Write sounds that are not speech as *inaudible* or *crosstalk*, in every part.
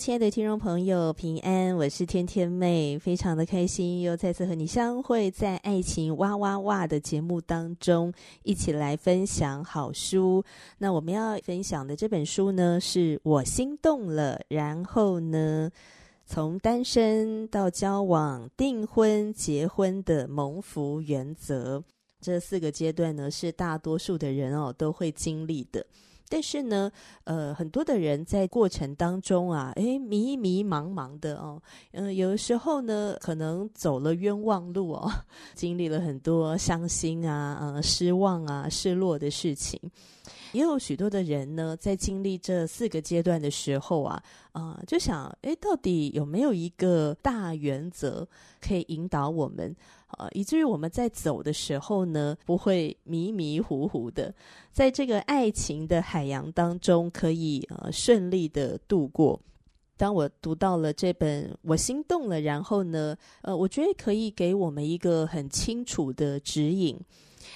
亲爱的听众朋友，平安，我是天天妹，非常的开心又再次和你相会在《爱情哇哇哇》的节目当中，一起来分享好书。那我们要分享的这本书呢，是我心动了，然后呢，从单身到交往、订婚、结婚的蒙福原则，这四个阶段呢，是大多数的人哦都会经历的。但是呢，呃，很多的人在过程当中啊，诶，迷迷茫茫的哦，嗯、有的时候呢，可能走了冤枉路哦，*laughs* 经历了很多伤心啊、呃、失望啊、失落的事情。也有许多的人呢，在经历这四个阶段的时候啊，啊、就想，诶，到底有没有一个大原则可以引导我们？啊，以至于我们在走的时候呢，不会迷迷糊糊的，在这个爱情的海洋当中，可以呃顺利的度过。当我读到了这本，我心动了，然后呢，呃，我觉得可以给我们一个很清楚的指引。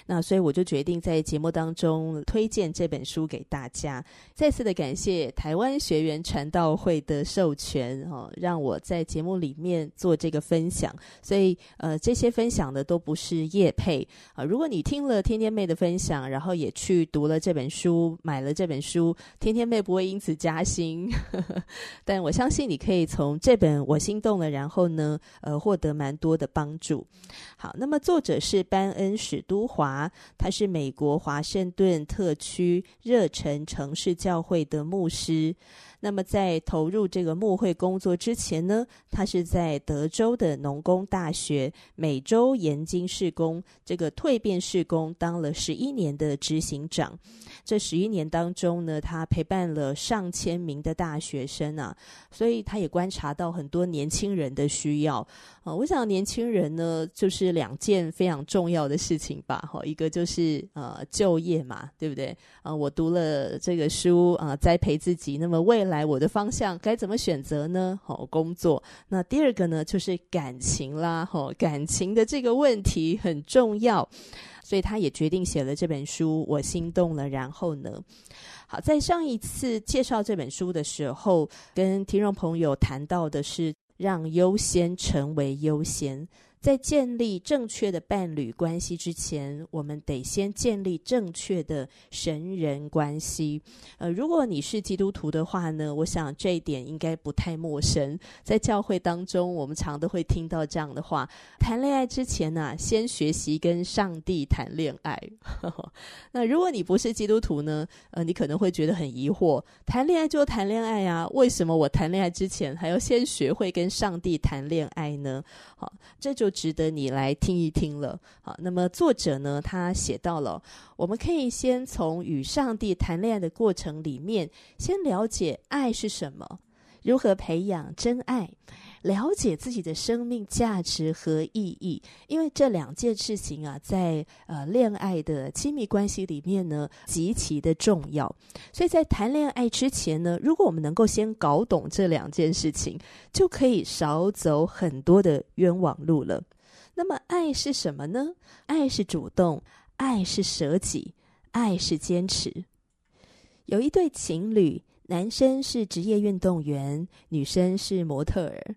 那所以我就决定在节目当中推荐这本书给大家。再次的感谢台湾学员传道会的授权哦，让我在节目里面做这个分享。所以呃，这些分享的都不是业配啊。如果你听了天天妹的分享，然后也去读了这本书，买了这本书，天天妹不会因此加薪，呵呵，但我相信你可以从这本我心动了，然后呢，呃，获得蛮多的帮助。好，那么作者是班恩史都华。华他是美国华盛顿特区热忱城市教会的牧师。那么在投入这个牧会工作之前呢，他是在德州的农工大学美洲研经事工这个蜕变事工当了十一年的执行长。这十一年当中呢，他陪伴了上千名的大学生啊，所以他也观察到很多年轻人的需要啊。我想年轻人呢，就是两件非常重要的事情吧。哈，一个就是呃就业嘛，对不对？啊，我读了这个书啊，栽培自己，那么未来。来，我的方向该怎么选择呢？好，工作。那第二个呢，就是感情啦。好，感情的这个问题很重要，所以他也决定写了这本书。我心动了，然后呢？好，在上一次介绍这本书的时候，跟听众朋友谈到的是让优先成为优先。在建立正确的伴侣关系之前，我们得先建立正确的神人关系。呃，如果你是基督徒的话呢，我想这一点应该不太陌生。在教会当中，我们常都会听到这样的话：谈恋爱之前呢，先学习跟上帝谈恋爱。*laughs* 那如果你不是基督徒呢，呃，你可能会觉得很疑惑：谈恋爱就谈恋爱啊，为什么我谈恋爱之前还要先学会跟上帝谈恋爱呢？好，这就。值得你来听一听了。好，那么作者呢，他写到了，我们可以先从与上帝谈恋爱的过程里面，先了解爱是什么，如何培养真爱。了解自己的生命价值和意义，因为这两件事情啊，在呃恋爱的亲密关系里面呢，极其的重要。所以在谈恋爱之前呢，如果我们能够先搞懂这两件事情，就可以少走很多的冤枉路了。那么，爱是什么呢？爱是主动，爱是舍己，爱是坚持。有一对情侣。男生是职业运动员，女生是模特儿。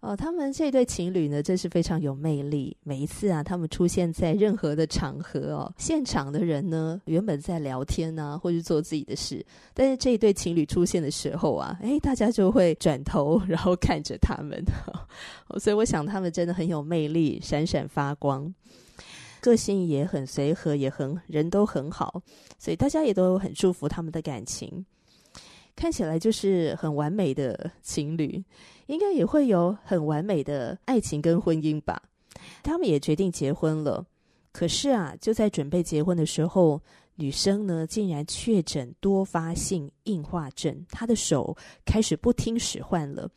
哦，他们这对情侣呢，真是非常有魅力。每一次啊，他们出现在任何的场合哦，现场的人呢，原本在聊天啊，或者做自己的事，但是这一对情侣出现的时候啊，诶，大家就会转头，*laughs* 然后看着他们。哦，所以我想他们真的很有魅力，闪闪发光，个性也很随和，也很人都很好，所以大家也都很祝福他们的感情。看起来就是很完美的情侣，应该也会有很完美的爱情跟婚姻吧。他们也决定结婚了。可是啊，就在准备结婚的时候，女生呢竟然确诊多发性硬化症，她的手开始不听使唤了。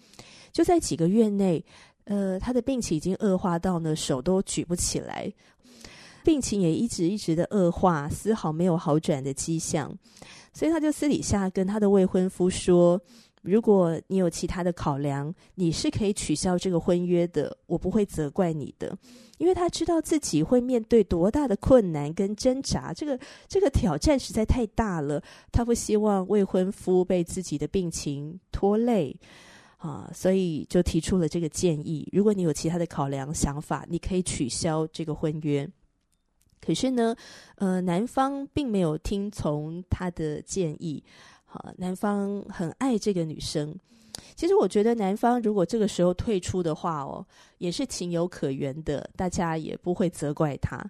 就在几个月内，呃，她的病情已经恶化到呢手都举不起来，病情也一直一直的恶化，丝毫没有好转的迹象。所以他就私底下跟他的未婚夫说。如果你有其他的考量，你是可以取消这个婚约的，我不会责怪你的，因为他知道自己会面对多大的困难跟挣扎，这个这个挑战实在太大了，他不希望未婚夫被自己的病情拖累啊，所以就提出了这个建议。如果你有其他的考量想法，你可以取消这个婚约。可是呢，呃，男方并没有听从他的建议。好，男方很爱这个女生。其实我觉得男方如果这个时候退出的话哦，也是情有可原的，大家也不会责怪他。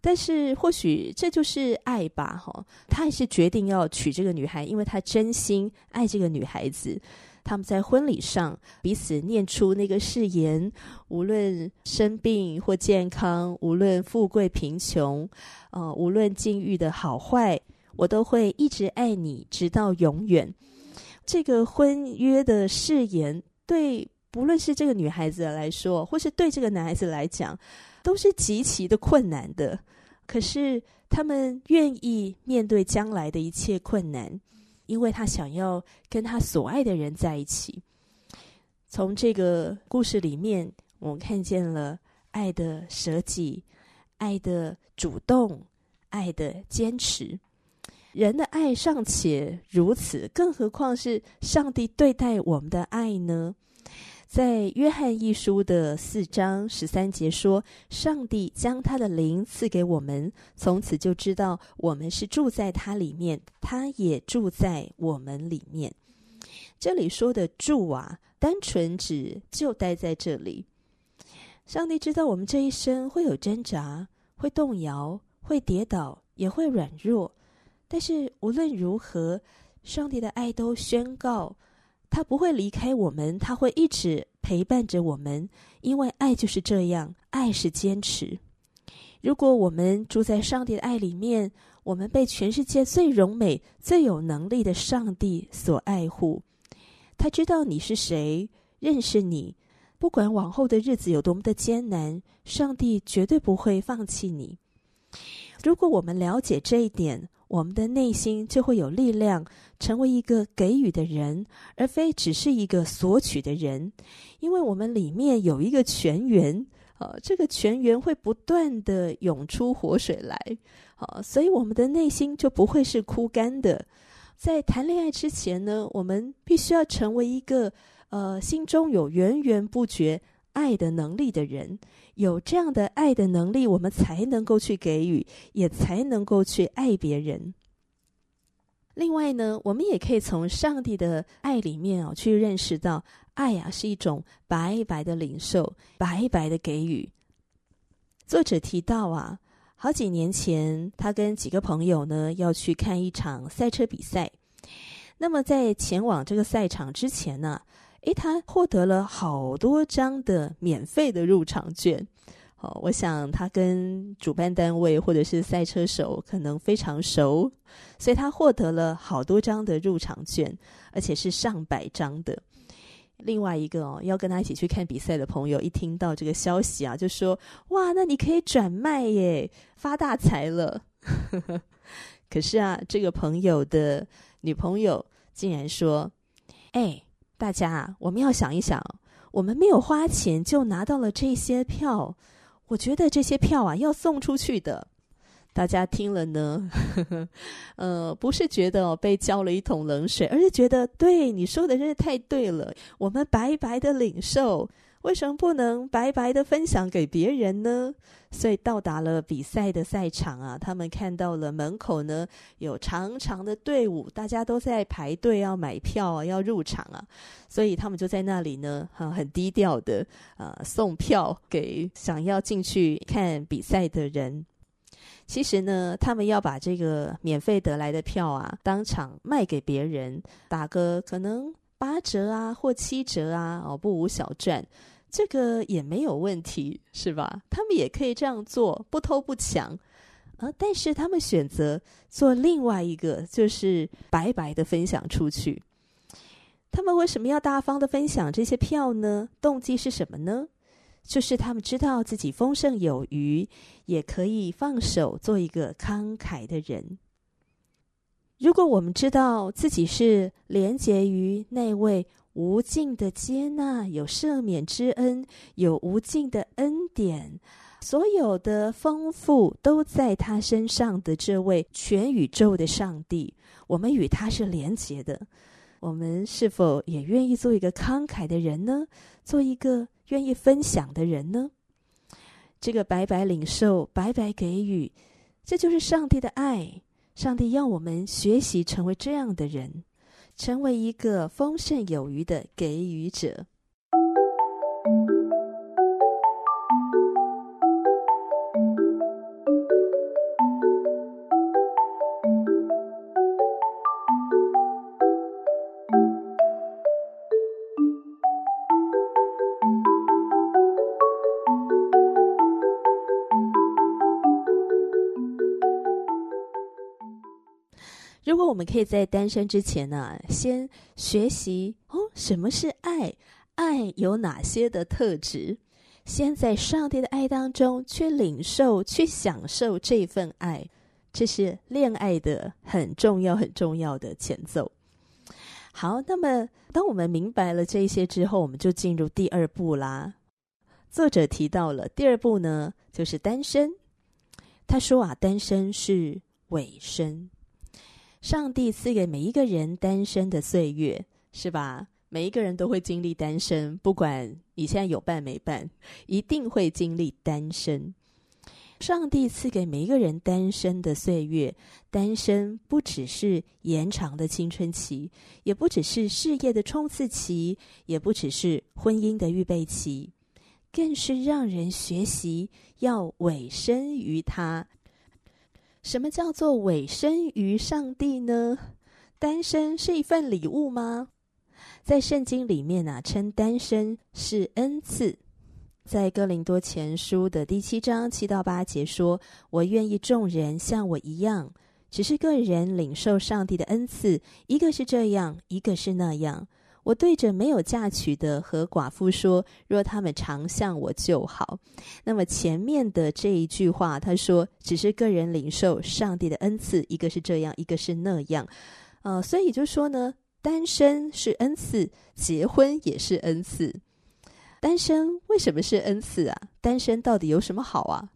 但是或许这就是爱吧，哈，他还是决定要娶这个女孩，因为他真心爱这个女孩子。他们在婚礼上彼此念出那个誓言：无论生病或健康，无论富贵贫穷，呃，无论境遇的好坏。我都会一直爱你，直到永远。这个婚约的誓言，对不论是这个女孩子来说，或是对这个男孩子来讲，都是极其的困难的。可是他们愿意面对将来的一切困难，因为他想要跟他所爱的人在一起。从这个故事里面，我们看见了爱的舍己、爱的主动、爱的坚持。人的爱尚且如此，更何况是上帝对待我们的爱呢？在约翰一书的四章十三节说：“上帝将他的灵赐给我们，从此就知道我们是住在他里面，他也住在我们里面。”这里说的“住”啊，单纯指就待在这里。上帝知道我们这一生会有挣扎，会动摇，会跌倒，也会软弱。但是无论如何，上帝的爱都宣告，他不会离开我们，他会一直陪伴着我们，因为爱就是这样，爱是坚持。如果我们住在上帝的爱里面，我们被全世界最荣美、最有能力的上帝所爱护。他知道你是谁，认识你，不管往后的日子有多么的艰难，上帝绝对不会放弃你。如果我们了解这一点，我们的内心就会有力量，成为一个给予的人，而非只是一个索取的人。因为我们里面有一个泉源，啊，这个泉源会不断地涌出活水来，啊，所以我们的内心就不会是枯干的。在谈恋爱之前呢，我们必须要成为一个，呃，心中有源源不绝爱的能力的人。有这样的爱的能力，我们才能够去给予，也才能够去爱别人。另外呢，我们也可以从上帝的爱里面啊，去认识到，爱啊是一种白白的领受，白白的给予。作者提到啊，好几年前，他跟几个朋友呢要去看一场赛车比赛。那么在前往这个赛场之前呢，诶，他获得了好多张的免费的入场券。哦，我想他跟主办单位或者是赛车手可能非常熟，所以他获得了好多张的入场券，而且是上百张的。另外一个哦，要跟他一起去看比赛的朋友，一听到这个消息啊，就说：“哇，那你可以转卖耶，发大财了。*laughs* ”可是啊，这个朋友的女朋友竟然说：“哎。”大家，我们要想一想，我们没有花钱就拿到了这些票，我觉得这些票啊要送出去的。大家听了呢，呵 *laughs* 呵呃，不是觉得哦被浇了一桶冷水，而是觉得对你说的真是太对了，我们白白的领受。为什么不能白白的分享给别人呢？所以到达了比赛的赛场啊，他们看到了门口呢有长长的队伍，大家都在排队要买票啊，要入场啊，所以他们就在那里呢，很很低调的啊送票给想要进去看比赛的人。其实呢，他们要把这个免费得来的票啊，当场卖给别人，打个可能八折啊或七折啊，哦，不无小赚。这个也没有问题，是吧？他们也可以这样做，不偷不抢。啊，但是他们选择做另外一个，就是白白的分享出去。他们为什么要大方的分享这些票呢？动机是什么呢？就是他们知道自己丰盛有余，也可以放手做一个慷慨的人。如果我们知道自己是连结于那位无尽的接纳、有赦免之恩、有无尽的恩典。所有的丰富都在他身上的这位全宇宙的上帝，我们与他是连结的。我们是否也愿意做一个慷慨的人呢？做一个愿意分享的人呢？这个白白领受、白白给予，这就是上帝的爱。上帝要我们学习成为这样的人，成为一个丰盛有余的给予者。我们可以在单身之前呢、先学习哦，什么是爱？爱有哪些的特质？先在上帝的爱当中去领受、去享受这份爱，这是恋爱的很重要、很重要的前奏。好，那么当我们明白了这些之后，我们就进入第二步啦。作者提到了第二步呢，就是单身。他说啊，单身是尾声。上帝赐给每一个人单身的岁月，是吧？每一个人都会经历单身，不管你现在有伴没伴，一定会经历单身。上帝赐给每一个人单身的岁月，单身不只是延长的青春期，也不只是事业的冲刺期，也不只是婚姻的预备期，更是让人学习要委身于他。什么叫做委身于上帝呢？单身是一份礼物吗？在圣经里面啊，称单身是恩赐。在哥林多前书的第七章七到八节说：“我愿意众人像我一样，只是个人领受上帝的恩赐，一个是这样，一个是那样。”我对着没有嫁娶的和寡妇说：“若他们常像我就好。”那么前面的这一句话，他说：“只是个人领受上帝的恩赐，一个是这样，一个是那样。”呃，所以就说呢，单身是恩赐，结婚也是恩赐。单身为什么是恩赐啊？单身到底有什么好啊？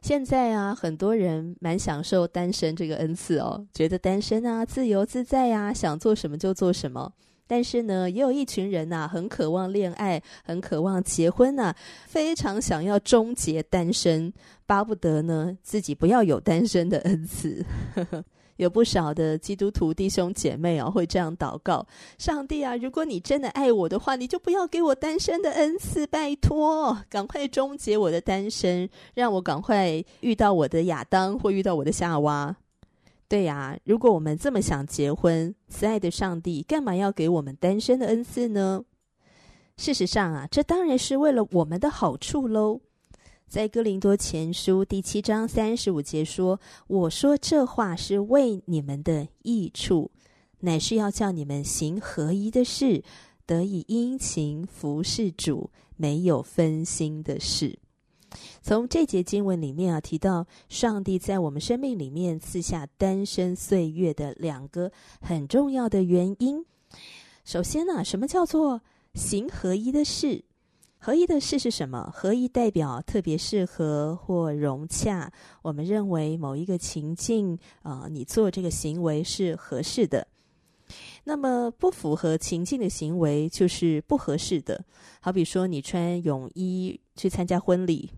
现在啊，很多人蛮享受单身这个恩赐哦，觉得单身啊自由自在呀、啊，想做什么就做什么。但是呢，也有一群人呐、啊，很渴望恋爱，很渴望结婚呐、啊，非常想要终结单身，巴不得呢自己不要有单身的恩赐。*laughs* 有不少的基督徒弟兄姐妹啊，会这样祷告：上帝啊，如果你真的爱我的话，你就不要给我单身的恩赐，拜托，赶快终结我的单身，让我赶快遇到我的亚当，或遇到我的夏娃。对呀，如果我们这么想结婚，慈爱的上帝干嘛要给我们单身的恩赐呢？事实上啊，这当然是为了我们的好处喽。在哥林多前书第七章三十五节说：“我说这话是为你们的益处，乃是要叫你们行合宜的事，得以殷勤服侍主，没有分心的事。”从这节经文里面啊，提到上帝在我们生命里面赐下单身岁月的两个很重要的原因。首先呢、什么叫做行合一的事？合一的事是什么？合一代表特别适合或融洽。我们认为某一个情境啊、你做这个行为是合适的。那么不符合情境的行为就是不合适的。好比说，你穿泳衣去参加婚礼，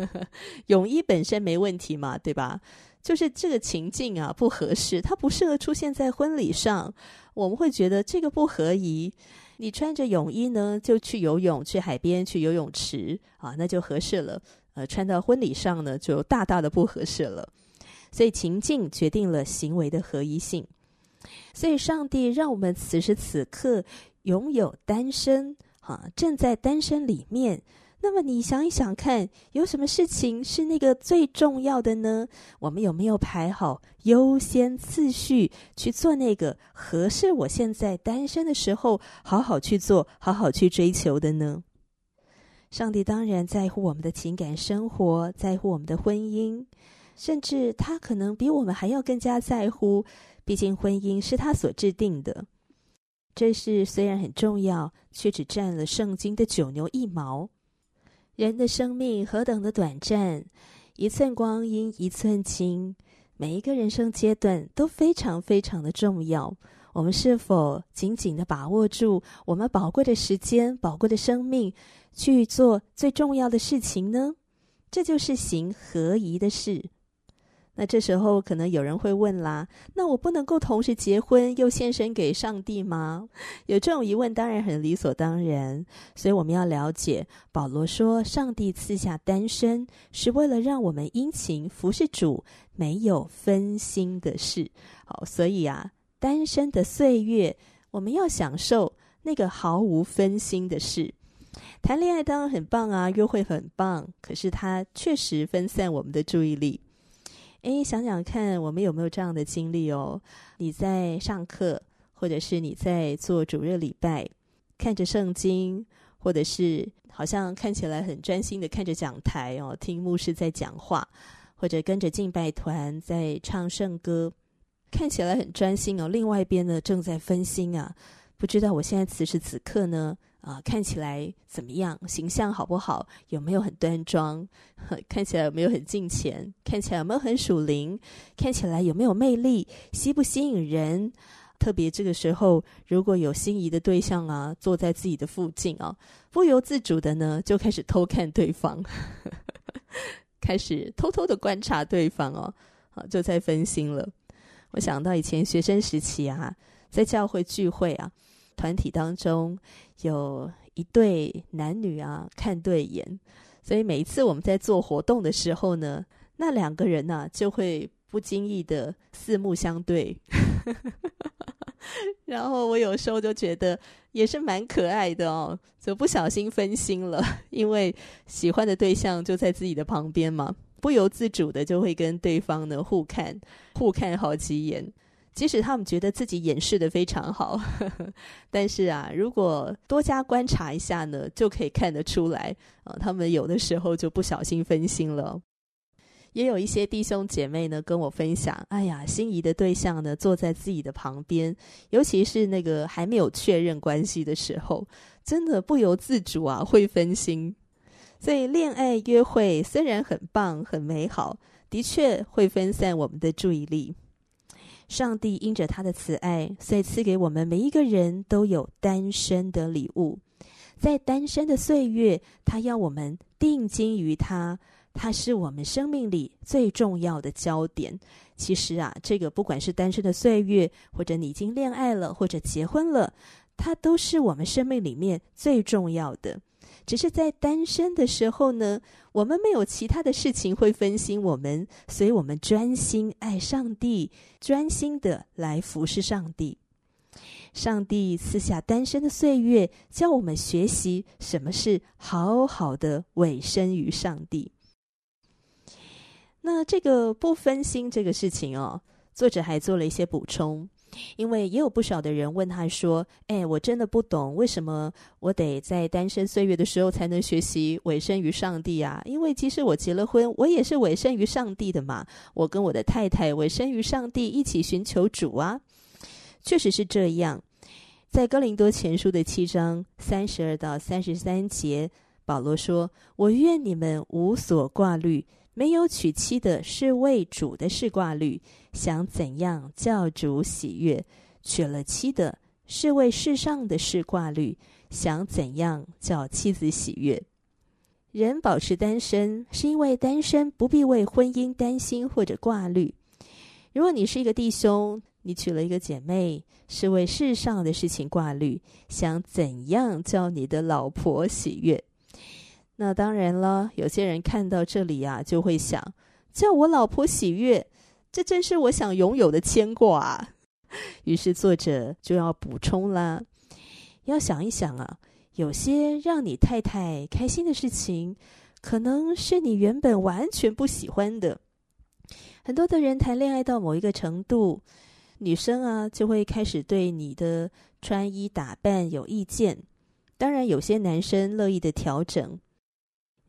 *laughs* 泳衣本身没问题嘛，对吧？就是这个情境啊不合适，它不适合出现在婚礼上。我们会觉得这个不合宜。你穿着泳衣呢，就去游泳，去海边，去游泳池啊，那就合适了。呃，穿到婚礼上呢，就大大的不合适了。所以情境决定了行为的合宜性。所以，上帝让我们此时此刻拥有单身，啊，正在单身里面。那么你想一想看，有什么事情是那个最重要的呢？我们有没有排好优先次序去做那个合适我现在单身的时候好好去做、好好去追求的呢？上帝当然在乎我们的情感生活，在乎我们的婚姻，甚至他可能比我们还要更加在乎。毕竟婚姻是他所制定的，这事虽然很重要，却只占了圣经的九牛一毛。人的生命何等的短暂，一寸光阴一寸金，每一个人生阶段都非常非常的重要。我们是否紧紧的把握住我们宝贵的时间、宝贵的生命，去做最重要的事情呢？这就是行合宜的事。那这时候可能有人会问啦，那我不能够同时结婚又献身给上帝吗？有这种疑问当然很理所当然，所以我们要了解，保罗说上帝赐下单身是为了让我们殷勤服侍主，没有分心的事。好，所以啊，单身的岁月我们要享受那个毫无分心的事。谈恋爱当然很棒啊，约会很棒，可是它确实分散我们的注意力。诶，想想看，我们有没有这样的经历哦？你在上课，或者是你在做主日礼拜，看着圣经，或者是好像看起来很专心的看着讲台哦，听牧师在讲话，或者跟着敬拜团在唱圣歌，看起来很专心哦。另外一边呢，正在分心啊，不知道我现在此时此刻呢。啊，看起来怎么样？形象好不好？有没有很端庄？*laughs* 看起来有没有很敬虔？看起来有没有很属灵？看起来有没有魅力？吸不吸引人？特别这个时候，如果有心仪的对象啊，坐在自己的附近啊，不由自主的呢，就开始偷看对方，*laughs* 开始偷偷的观察对方哦，啊，就在分心了。我想到以前学生时期啊，在教会聚会啊。团体当中有一对男女啊，看对眼，所以每一次我们在做活动的时候呢，那两个人呢、啊、就会不经意的四目相对，*laughs* 然后我有时候就觉得也是蛮可爱的哦，就不小心分心了，因为喜欢的对象就在自己的旁边嘛，不由自主的就会跟对方呢互看，互看好几眼。即使他们觉得自己掩饰的非常好，呵呵，但是啊，如果多加观察一下呢，就可以看得出来啊，他们有的时候就不小心分心了。也有一些弟兄姐妹呢跟我分享，哎呀，心仪的对象呢坐在自己的旁边，尤其是那个还没有确认关系的时候，真的不由自主啊会分心。所以恋爱约会虽然很棒很美好，的确会分散我们的注意力。上帝因着他的慈爱，所以赐给我们每一个人都有单身的礼物。在单身的岁月，他要我们定睛于他，他是我们生命里最重要的焦点。其实啊，这个不管是单身的岁月，或者你已经恋爱了，或者结婚了，他都是我们生命里面最重要的。只是在单身的时候呢，我们没有其他的事情会分心我们，所以我们专心爱上帝，专心的来服侍上帝。上帝赐下单身的岁月，教我们学习什么是好好的委身于上帝。那这个不分心这个事情哦，作者还做了一些补充。因为也有不少的人问他说：“哎，我真的不懂，为什么我得在单身岁月的时候才能学习委身于上帝啊？因为即使我结了婚，我也是委身于上帝的嘛。我跟我的太太委身于上帝，一起寻求主啊。确实是这样。在哥林多前书的七章三十二到三十三节，保罗说：‘我愿你们无所挂虑。’没有娶妻的是为主的事挂虑，想怎样叫主喜悦；娶了妻的是为世上的事挂虑，想怎样叫妻子喜悦。人保持单身，是因为单身不必为婚姻担心或者挂虑。如果你是一个弟兄，你娶了一个姐妹，是为世上的事情挂虑，想怎样叫你的老婆喜悦。那当然了，有些人看到这里啊，就会想：叫我老婆喜悦，这正是我想拥有的牵挂啊。*laughs* 于是作者就要补充啦，要想一想啊，有些让你太太开心的事情，可能是你原本完全不喜欢的。很多的人谈恋爱到某一个程度，女生啊就会开始对你的穿衣打扮有意见。当然，有些男生乐意的调整。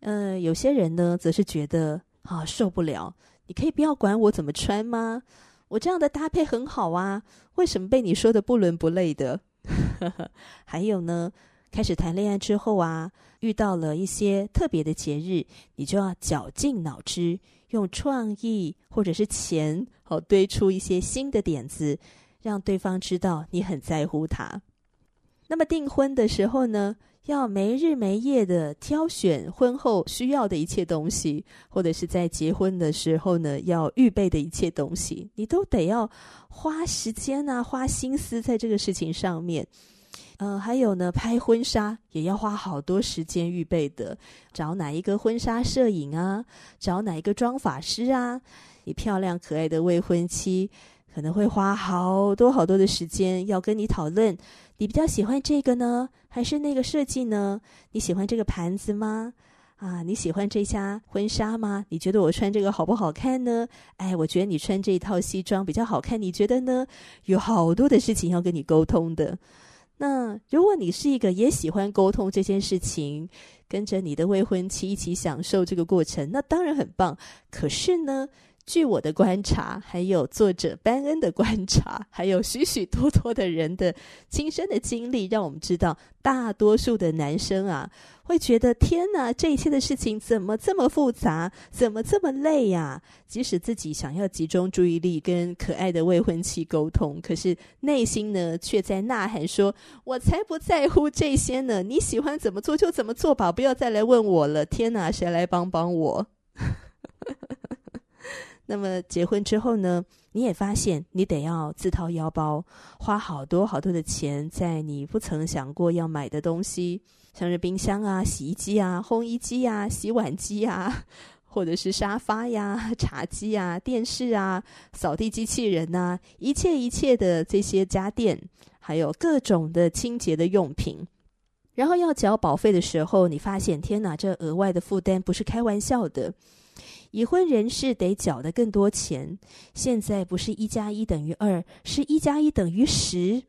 嗯、呃，有些人呢，则是觉得啊受不了。你可以不要管我怎么穿吗？我这样的搭配很好啊，为什么被你说的不伦不类的？*laughs* 还有呢？开始谈恋爱之后啊，遇到了一些特别的节日，你就要绞尽脑汁，用创意或者是钱，好堆出一些新的点子，让对方知道你很在乎他。那么订婚的时候呢，要没日没夜的挑选婚后需要的一切东西，或者是在结婚的时候呢，要预备的一切东西，你都得要花时间啊，花心思在这个事情上面。嗯、还有呢，拍婚纱也要花好多时间预备的，找哪一个婚纱摄影啊，找哪一个妆发师啊，你漂亮可爱的未婚妻可能会花好多好多的时间要跟你讨论，你比较喜欢这个呢，还是那个设计呢？你喜欢这个盘子吗？啊，你喜欢这家婚纱吗？你觉得我穿这个好不好看呢？哎，我觉得你穿这一套西装比较好看，你觉得呢？有好多的事情要跟你沟通的。那如果你是一个也喜欢沟通这件事情，跟着你的未婚妻一起享受这个过程，那当然很棒。可是呢，据我的观察，还有作者班恩的观察，还有许许多多的人的亲身的经历，让我们知道，大多数的男生啊，会觉得天哪，这一切的事情怎么这么复杂，怎么这么累呀？即使自己想要集中注意力跟可爱的未婚妻沟通，可是内心呢，却在呐喊说：“我才不在乎这些呢！你喜欢怎么做就怎么做吧，不要再来问我了。”天哪，谁来帮帮我？那么结婚之后呢，你也发现你得要自掏腰包，花好多好多的钱在你不曾想过要买的东西，像是冰箱啊、洗衣机啊、烘衣机啊、洗碗机啊，或者是沙发呀、茶几啊、电视啊、扫地机器人呐，一切一切的这些家电，还有各种的清洁的用品。然后要缴保费的时候，你发现天哪，这额外的负担不是开玩笑的。已婚人士得缴的更多钱，现在不是一加一等于二，是一加一等于十。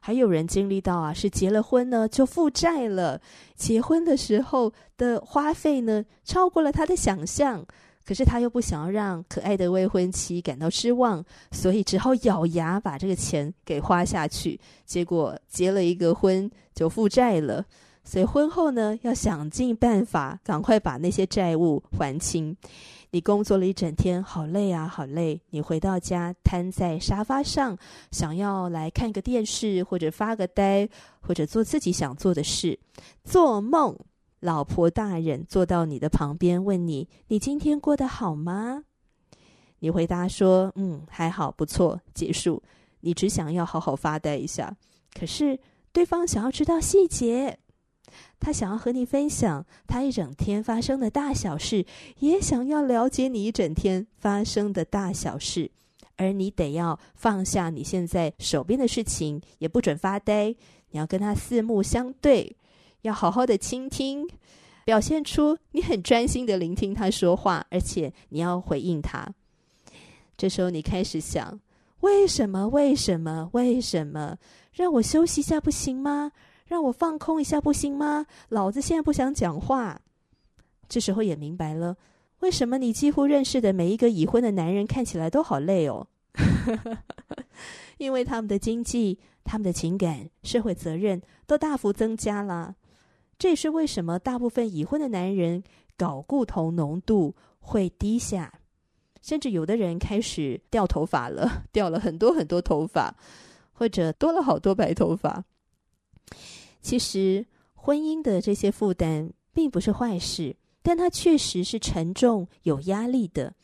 还有人经历到啊，是结了婚呢就负债了，结婚的时候的花费呢超过了他的想象，可是他又不想要让可爱的未婚妻感到失望，所以只好咬牙把这个钱给花下去，结果结了一个婚就负债了。所以婚后呢，要想尽办法，赶快把那些债务还清。你工作了一整天，好累啊，好累。你回到家，瘫在沙发上，想要来看个电视，或者发个呆，或者做自己想做的事。做梦，老婆大人坐到你的旁边，问你：“你今天过得好吗？”你回答说：“嗯，还好，不错。”结束。你只想要好好发呆一下，可是对方想要知道细节。他想要和你分享他一整天发生的大小事，也想要了解你一整天发生的大小事，而你得要放下你现在手边的事情，也不准发呆，你要跟他四目相对，要好好的倾听，表现出你很专心的聆听他说话，而且你要回应他。这时候你开始想：为什么？为什么？为什么？让我休息一下不行吗？让我放空一下不行吗？老子现在不想讲话。这时候也明白了，为什么你几乎认识的每一个已婚的男人看起来都好累哦。*laughs* 因为他们的经济、他们的情感、社会责任都大幅增加了。这也是为什么大部分已婚的男人睾固酮浓度会低下，甚至有的人开始掉头发了，掉了很多很多头发，或者多了好多白头发。其实，婚姻的这些负担并不是坏事，但它确实是沉重、有压力的。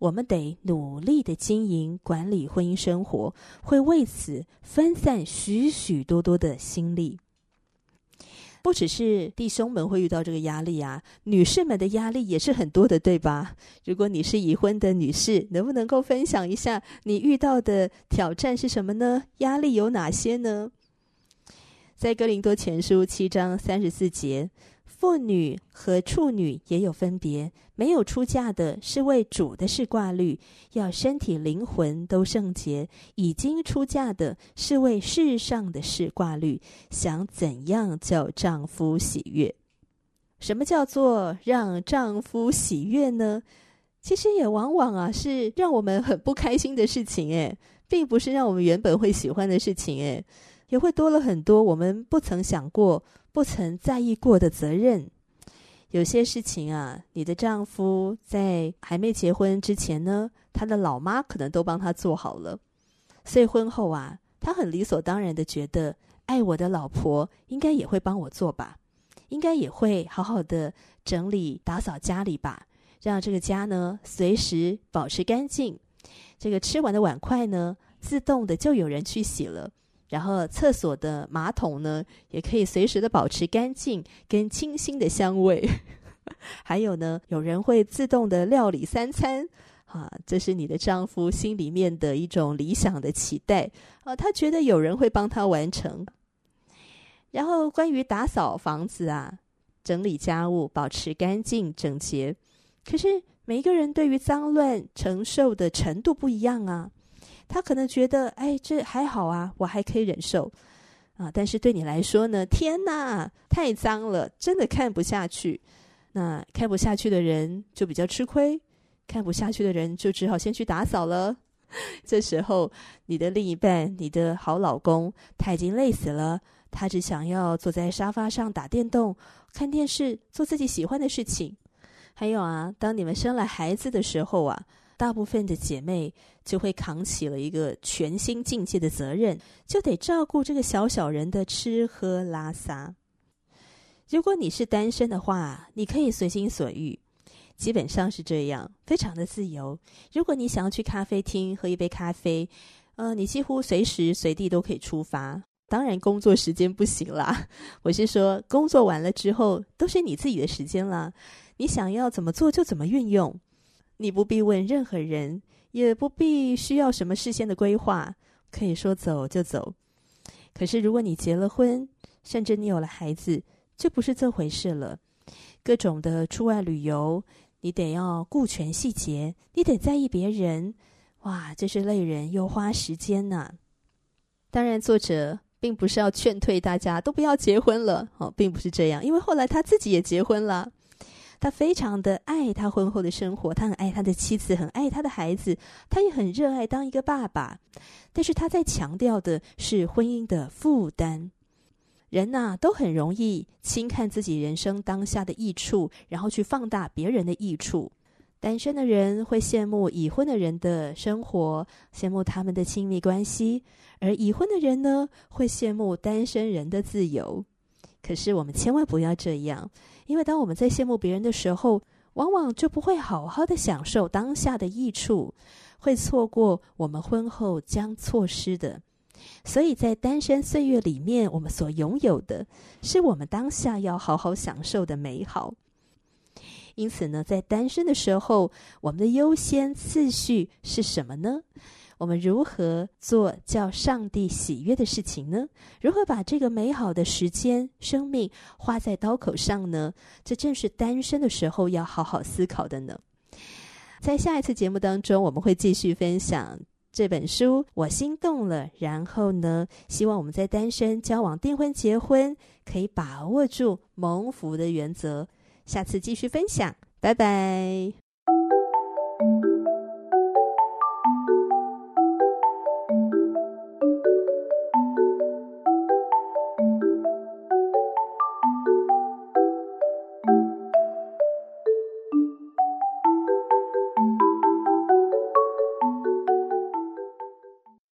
我们得努力的经营、管理婚姻生活，会为此分散许许多多的心力。不只是弟兄们会遇到这个压力啊，女士们的压力也是很多的，对吧？如果你是已婚的女士，能不能够分享一下你遇到的挑战是什么呢？压力有哪些呢？在哥林多前书七章三十四节，妇女和处女也有分别，没有出嫁的是为主的事挂虑，要身体灵魂都圣洁；已经出嫁的是为世上的事挂虑，想怎样叫丈夫喜悦。什么叫做让丈夫喜悦呢？其实也往往啊是让我们很不开心的事情，诶，并不是让我们原本会喜欢的事情，诶，也会多了很多我们不曾想过、不曾在意过的责任。有些事情啊，你的丈夫在还没结婚之前呢，他的老妈可能都帮他做好了，所以婚后啊，他很理所当然的觉得，爱我的老婆应该也会帮我做吧，应该也会好好的整理打扫家里吧。让这个家呢随时保持干净，这个吃完的碗筷呢自动的就有人去洗了，然后厕所的马桶呢也可以随时的保持干净跟清新的香味，*laughs* 还有呢有人会自动的料理三餐，啊，这是你的丈夫心里面的一种理想的期待啊，他觉得有人会帮他完成。然后关于打扫房子啊，整理家务，保持干净整洁。可是每一个人对于脏乱承受的程度不一样啊，他可能觉得，哎，这还好啊，我还可以忍受啊。但是对你来说呢，天哪，太脏了，真的看不下去。那看不下去的人就比较吃亏，看不下去的人就只好先去打扫了。*laughs* 这时候，你的另一半，你的好老公，他已经累死了，他只想要坐在沙发上打电动、看电视，做自己喜欢的事情。还有啊，当你们生了孩子的时候啊，大部分的姐妹就会扛起了一个全新境界的责任，就得照顾这个小小人的吃喝拉撒。如果你是单身的话，你可以随心所欲，基本上是这样，非常的自由。如果你想要去咖啡厅喝一杯咖啡，呃，你几乎随时随地都可以出发。当然，工作时间不行啦。*laughs* 我是说，工作完了之后，都是你自己的时间啦。你想要怎么做就怎么运用，你不必问任何人，也不必需要什么事先的规划，可以说走就走。可是如果你结了婚，甚至你有了孩子，就不是这回事了。各种的出外旅游，你得要顾全细节，你得在意别人，哇，这是累人又花时间呐。当然，作者并不是要劝退大家都不要结婚了，哦，并不是这样，因为后来他自己也结婚了。他非常的爱他婚后的生活，他很爱他的妻子，很爱他的孩子，他也很热爱当一个爸爸。但是他在强调的是婚姻的负担。人呐、都很容易轻看自己人生当下的益处，然后去放大别人的益处。单身的人会羡慕已婚的人的生活，羡慕他们的亲密关系；而已婚的人呢，会羡慕单身人的自由。可是我们千万不要这样。因为当我们在羡慕别人的时候，往往就不会好好的享受当下的益处，会错过我们婚后将错失的。所以在单身岁月里面，我们所拥有的是我们当下要好好享受的美好。因此呢，在单身的时候，我们的优先次序是什么呢？我们如何做叫上帝喜悦的事情呢？如何把这个美好的时间、生命花在刀口上呢？这正是单身的时候要好好思考的呢。在下一次节目当中，我们会继续分享这本书。我心动了，然后呢，希望我们在单身、交往、订婚、结婚，可以把握住蒙福的原则。下次继续分享，拜拜。